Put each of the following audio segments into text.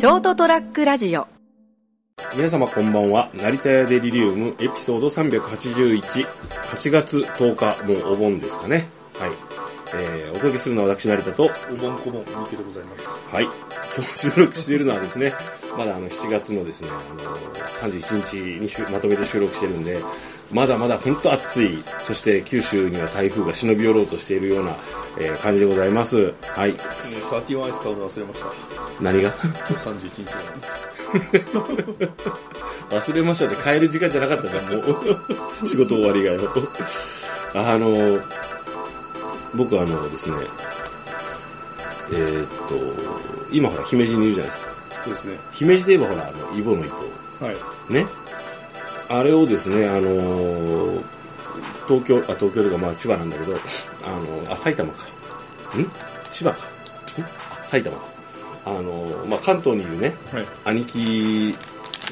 ショートトラックラジオ皆様こんばんは。成田屋デリリウムエピソード381、8月10日、もうお盆ですかね。はい。えー、お届けするのは私成田と、お盆こぼん、でございます。はい。今日収録しているのはですね、まだあの7月のですね、あの31日にしゅまとめて収録してるんで、まだまだ本当暑い、そして九州には台風が忍び寄ろうとしているような、えー感じでございます。はい。もうサーティワンアイス買うの忘れました。何が？今日31日なのに。忘れましたって帰る時間じゃなかったじゃん、もう。仕事終わりがよ。あの、僕あのですね、えーっと、今ほら、姫路にいるじゃないですか。そうですね。姫路で言えばほら、あの、イボの糸。はい。ね。あれをですね、あのー東京、あ、東京とかまあ千葉なんだけど、あの、あ、埼玉か。ん？千葉か。ん？あ埼玉。あのーまあ関東にいるね、はい。兄貴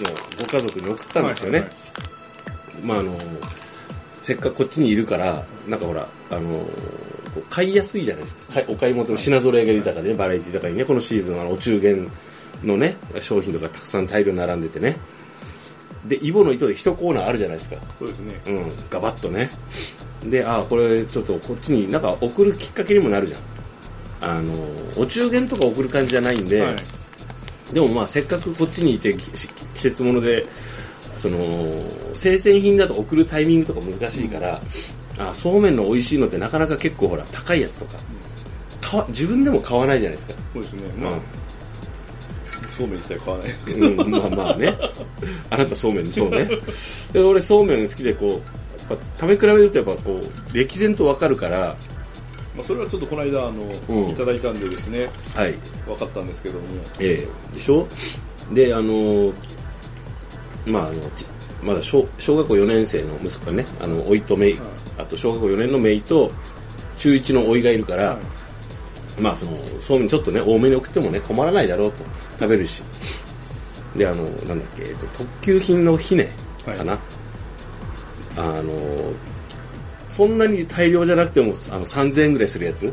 のご家族に送ったんですよね。はいまああの、せっかくこっちにいるから、なんかほら、あの、買いやすいじゃないですか。はいお買い物の品揃えが豊かでね、バラエティ豊かにね、このシーズンはお中元のね、商品とかたくさん大量に並んでてね。で、イボの糸で一コーナーあるじゃないですか。そうですね。うん、ガバッとね。で、あこれちょっとこっちになんか送るきっかけにもなるじゃん。あの、お中元とか送る感じじゃないんで、はい。でもまあせっかくこっちにいてき季節物で、その、生鮮品だと送るタイミングとか難しいから、あそうめんの美味しいのってなかなか結構ほら高いやつとか、買わ自分でも買わないじゃないですか。そうですね。まあ、そうめん自体買わない。うん、うん、まあまあね。あなたそうめんそうね。で俺そうめん好きでこう、やっぱ食べ比べるとやっぱこう、歴然とわかるから、まあ、それはちょっとこの間、あの、うん。いただいたんでですね、はい。分かったんですけども、ええ。でしょ？で、あのーまあ、あの、ちまだ小小学校4年生の息子がね、あの、おいとめい、はい。あと小学校4年のめいと、中1のおいがいるから、はい。まあ、その、そうめんちょっとね、多めに送ってもね、困らないだろうと、食べるし。で、あの、なんだっけ、えっと、特急品のひね、かな。あの、そんなに大量じゃなくても、あの、3000円ぐらいするやつ。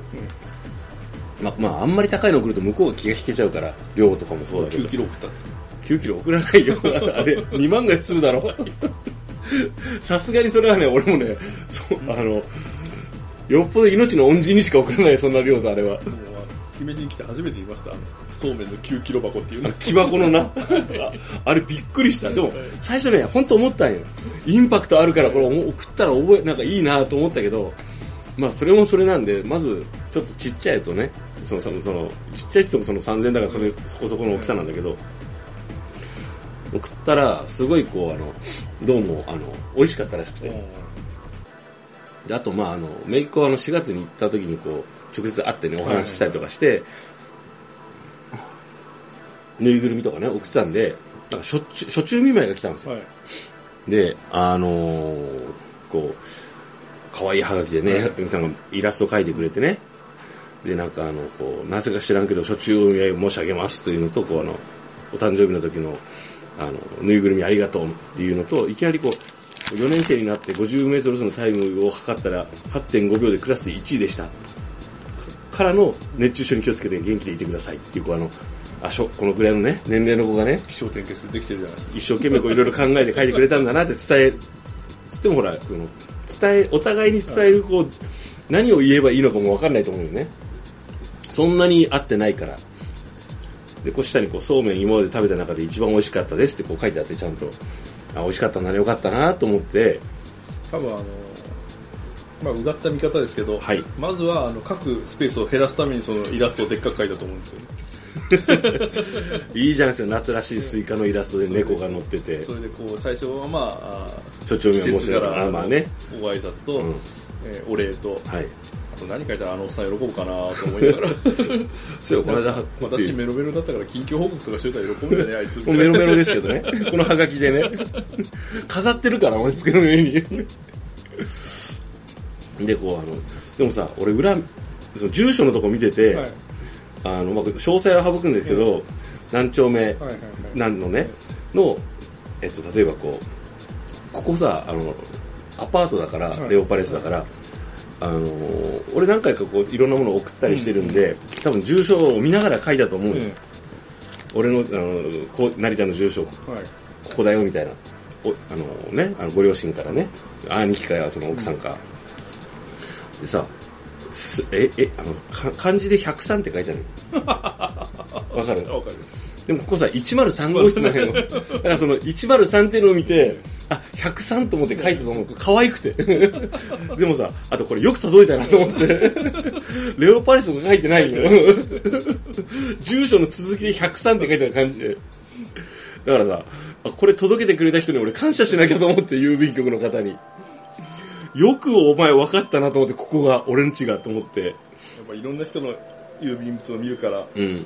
まあ、まあ、あんまり高いの送ると向こうが気が引けちゃうから、量とかもそうだけど。9キロ送ったんですよ。9キロ送らないよ。あれ、2万ぐらいするだろ？さすがにそれはね、俺もね、そう、あの、よっぽど命の恩人にしか送らない、そんな量とあれは。姫路に来て初めて言いました。そうめんの9キロ箱っていうの。木箱のな。あ あれびっくりした。でも、最初ね、本当思ったんよ。インパクトあるから、これ送ったら覚え、なんかいいなと思ったけど、まあそれもそれなんで、まず、ちょっとちっちゃいやつをね、その、その、そのちっちゃい人もその3000だからそれ、そこそこの大きさなんだけど、送ったら、すごいこう、あの、どうも、あの、美味しかったらしくて。であと、まあ、あの、めいっ子はあの4月に行った時にこう、直接会ってね、お話ししたりとかして、ぬいぐるみとかね、送ってたんで、なんか初中、初中見舞いが来たんですよ。はい。で、あのーこう、可愛いハガキでね、なんかイラスト描いてくれてね、で、なんかあの、こう、なぜか知らんけど、初中お見合い申し上げますというのと、こう、あの、お誕生日の時の、あの、ぬいぐるみありがとうっていうのと、いきなりこう、4年生になって50メートル走のタイムを測ったら、8.5秒でクラスで1位でした。からの、熱中症に気をつけて元気でいてくださいっていう、こう、あの、あしょ、このぐらいのね、年齢の子がね、気象点結できてるじゃないですか。一生懸命こういろいろ考えて書いてくれたんだなって伝え、つってもほら、その、伝え、お互いに伝えるこう、何を言えばいいのかもわかんないと思うよね。そんなに合ってないから。で、こう下にこう、そうめん今まで食べた中で一番美味しかったですってこう書いてあってちゃんと、あ、美味しかったならよかったなと思って、多分あの、まあ、うがった見方ですけど、はいまずはあの書くスペースを減らすためにそのイラストをでっかく描いたと思うんですよね。いいじゃないですか、夏らしいスイカのイラストで猫が乗っててそ、れでこう最初はまあ、あ所長には申し施設か訳ない。あまあね。ご挨拶と、うんえーお礼と、はい。あと何書いたらあのおっさん喜ぶかなと思いながら、そう、この間、私メロメロだったから近況報告とかしといたら喜ぶんじゃね あいつメロメロですけどね。このハガキでね。飾ってるから、盛り付けの上に。で、こう、あの、でもさ、俺裏、その住所のとこ見てて、はい。あの、まあ、詳細は省くんですけど、何丁目、はいはいはい。何のね、の、えっと、例えばこう、ここさ、あの、アパートだから、はい。レオパレスだから、あの俺何回かこういろんなものを送ったりしてるんで、多分住所を見ながら書いたと思うよ、え俺の、あの、こう成田の住所、はい。ここだよ、みたいな。おあのね、あのご両親からね、兄貴かその奥さんか。でさ、すえ、え、あの、か漢字で103って書いてある。わかる？わかります。でもここさ、103号室の辺の、だからその103っていうのを見て、あ、103と思って書いてたのが可愛くて。でもさ、あとこれよく届いたなと思って。レオパレスとか書いてないのよ。住所の続きで103って書いてある感じで。だからさ、あこれ届けてくれた人に俺感謝しなきゃと思って、郵便局の方に。よくお前分かったなと思って、ここが俺ん家がと思って。やっぱいろんな人の郵便物を見るから、うん。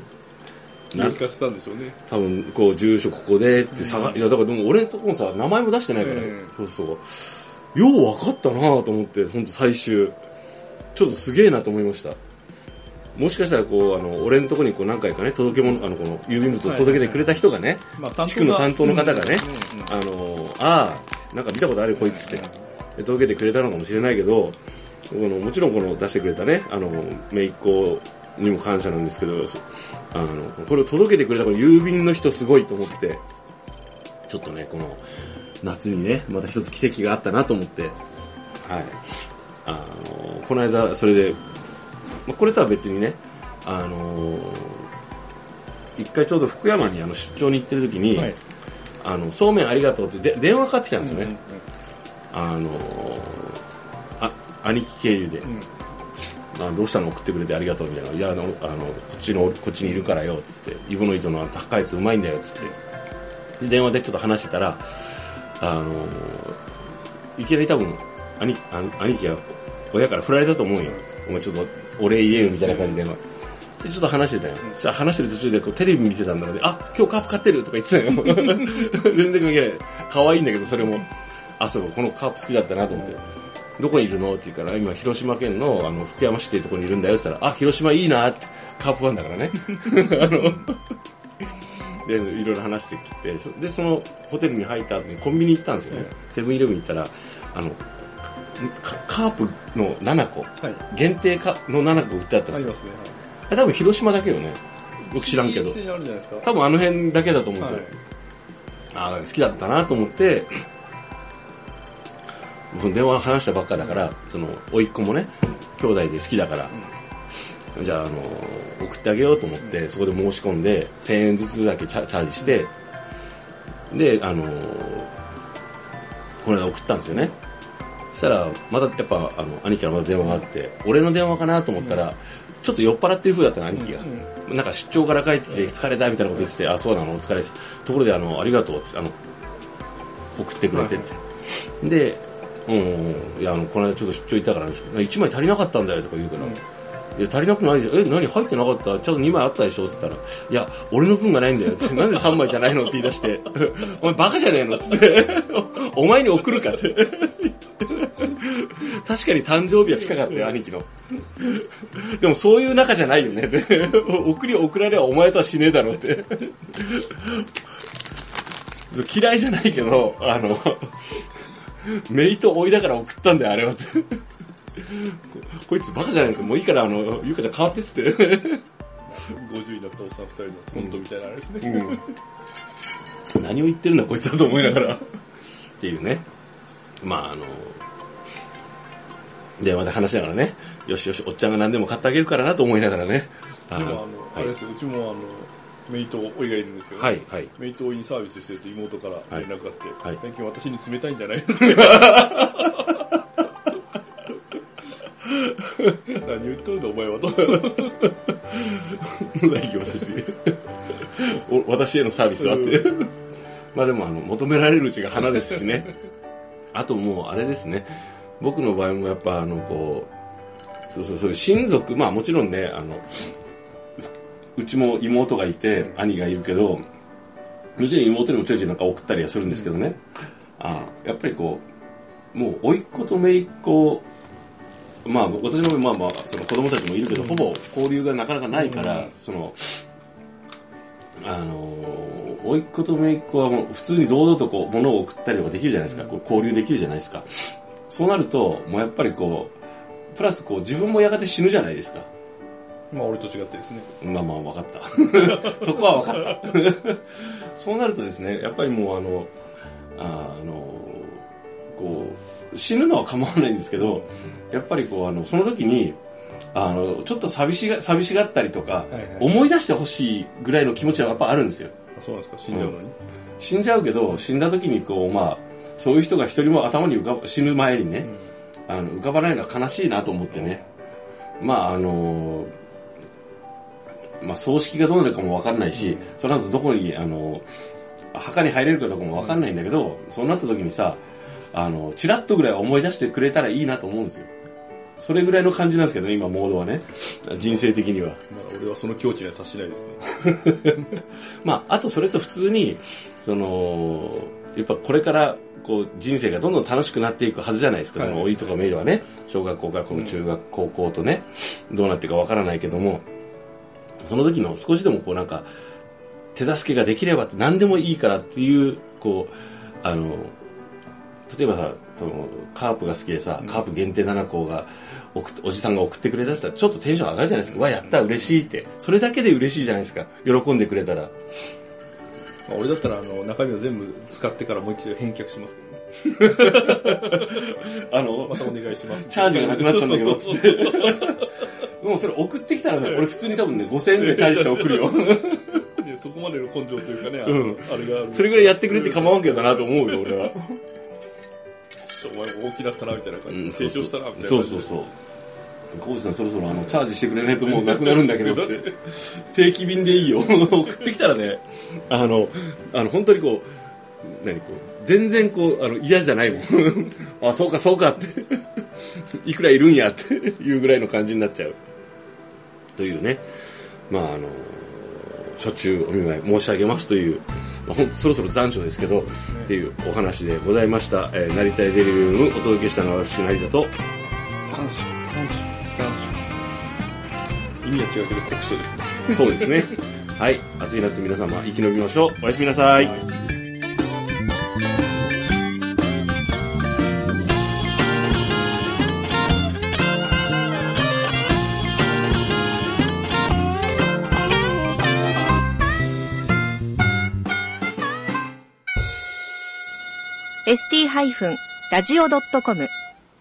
気を利かせたんでしょうね。多分、こう、住所ここでって探、いや、だからでも俺のとこもさ、名前も出してないから、うんそうそう。よう分かったなと思って、ほんと最終。ちょっとすげえなと思いました。もしかしたら、こう、あの、俺のとこにこう何回かね、届け物、あの、この、郵便物を届けてくれた人がね、まあ、地区の担当の方がねうんうんあの、ああ、なんか見たことあるよ、こいつって。で届けてくれたのかもしれないけど、このもちろんこの出してくれたね、あの、姪っ子にも感謝なんですけど、そあの、これを届けてくれたこの郵便の人すごいと思って、ちょっとね、この、夏にね、また一つ奇跡があったなと思って、はい。あの、この間、それで、まあ、これとは別にね、あの、一回ちょうど福山にあの出張に行ってる時に、はい。あの、そうめんありがとうってで電話かかってきたんですよね。うんあのあ、兄貴経由で、あどうしたの送ってくれてありがとうみたいな。いや、あの、あのこっちの、こっちにいるからよ、つって。イボの糸の高いやつうまいんだよ、つって。で、電話でちょっと話してたら、あのいきなり多分、兄、あ兄貴が親から振られたと思うよ。お前ちょっとお礼言えよ、みたいな感じで。で、ちょっと話してたよ。そしたら話してる途中でこうテレビ見てたんだろうで、あ、今日カープ買ってるとか言ってたよ。全然関係ない。可愛いんだけど、それも。あ、そう、このカープ好きだったなと思って。どこにいるの？って言うから、今、広島県の、あの、福山市っていうところにいるんだよって言ったら、あ、広島いいなって、カープファンだからね。あの、で、いろいろ話してきて、そで、そのホテルに入った後にコンビニ行ったんですよね。セブンイレブン行ったら、あの、カカープの7個、はい。限定かの7個売ってあったんですよ。ありますね。あ多分広島だけよね。僕知らんけど。一斉にあるんじゃないですか。多分あの辺だけだと思うんですはいよ。。ああ、好きだったなと思って、僕電話話したばっかだから、その、甥っ子もね、兄弟で好きだから、じゃあ、あの、送ってあげようと思って、そこで申し込んで、1000円ずつだけチャージして、で、あの、この間送ったんですよね。そしたら、またやっぱ、あの、兄貴からまた電話があって、俺の電話かなと思ったら、ちょっと酔っ払ってる風だったの、兄貴が。なんか出張から帰ってきて疲れたみたいなこと言ってて、あ、そうなの、お疲れです。ところで、あの、ありがとうって、あの、送ってくれてって。で、うんうんうん、いや、あの、この間ちょっと出張行ったから、1枚足りなかったんだよとか言うから、いや、足りなくないじゃん。え、何入ってなかった？ちゃんと2枚あったでしょ？って言ったら、いや、俺の分がないんだよって。なんで3枚じゃないの？って言い出して、お前バカじゃねえの？って、お前に送るかって。確かに誕生日は近かったよ、兄貴の。でもそういう仲じゃないよねって。送り送られはお前とはしねえだろって。嫌いじゃないけど、あの、メイと追いだから送ったんだよ、あれはって。こ こいつバカじゃないですか。もういいから、あの、ゆうかちゃん変わってっつって。50になったおっさん2人のコントみたいなあれですね。うん、何を言ってるんだこいつだと思いながらっていうねまああの電話で話しながらねよしよしおっちゃんが何でも買ってあげるからなと思いながらねあでもあの、はいあれですよ、うちもあの、メイトおいがいるんですけど、はいはい。メイトにサービスしてると妹から連絡があって、はい最近私に冷たいんじゃない 何言っとるんだお前はと。私へのサービスは？って。まあでもあの求められるうちが花ですしね。あともうあれですね。僕の場合もやっぱあのこうそうそうそう親族まあもちろんねあのうちも妹がいて兄がいるけどもちろん妹にもちょいちょいなんか送ったりはするんですけどね、あやっぱりこうもう甥っ子と姪っ子まあ私のまあまあその子供たちもいるけど、ほぼ交流がなかなかないから、そのあの甥っ子と姪っ子はもう普通に堂々とこう物を送ったりとかできるじゃないですか、こう交流できるじゃないですか。そうなるともうやっぱりこうプラスこう自分もやがて死ぬじゃないですかまあ俺と違ってですね。まあまあ分かった。そこは分かった。そうなるとですね、やっぱりもうあの、ああの、こう、死ぬのは構わないんですけど、やっぱりこう、あの、その時に、あの、ちょっと寂しが、寂しがったりとか、はいはい思い出してほしいぐらいの気持ちはやっぱあるんですよ。あそうなんですか？死んじゃうのに？死んじゃうけど、死んだ時にこう、まあ、そういう人が一人も頭に浮かば、死ぬ前にね、あの、浮かばないのは悲しいなと思ってね。まあ、あのまあ、葬式がどうなるかもわかんないし、その後どこに、あの墓に入れるかどうかもわかんないんだけど、そうなった時にさ、あの、チラッとぐらいは思い出してくれたらいいなと思うんですよ。それぐらいの感じなんですけどね、今、モードはね。人生的には。まだ俺はその境地には達しないですね。まあ、あとそれと普通に、その、やっぱこれから、こう、人生がどんどん楽しくなっていくはずじゃないですか。はいその、老いとかメイルはね、小学校からこの中学、高校とね、どうなっていくかわからないけども、その時の少しでもこうなんか、手助けができればって何でもいいからっていう、こう、あの、例えばさ、その、カープが好きでさ、カープ限定7校が、おじさんが送ってくれたたら、ちょっとテンション上がるじゃないですか。わ、やった、嬉しいって。それだけで嬉しいじゃないですか。喜んでくれたら。まあ、俺だったらあの中身を全部使ってからもう一度返却しますけどね。あの、またお願いします。チャージがなくなったんだけど、つって。そうそれ送ってきたらね、俺普通に多分ね、5000円ぐらいチャージして送るよ。でそこまでの根性というかね、あのうんあれがある。それぐらいやってくれて構わんけどなと思うよ、俺は。お前も大きなったな、みたいな感じで。成長したな、みたいな感じで。そうそうそう。コウジさんそろそろあの、チャージしてくれないともうなくなるんだけどって。定期便でいいよ。送ってきたらね、あの、あの、本当にこう、何こう、全然こう、あの、嫌じゃないもん。あ、そうかそうかって。いくらいるんやっていうぐらいの感じになっちゃう。というね。まああの、初中お見舞い申し上げますという、まあ、ほんそろそろ残暑ですけど、っていうお話でございました。えー、成田デリリウムお届けしたのは私、成田と、残暑、残暑、残暑。意味は違うけど、酷暑ですね。そうですね。はい。暑い夏皆様生き延びましょう。おやすみなさい。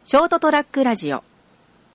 ショートトラックラジオ。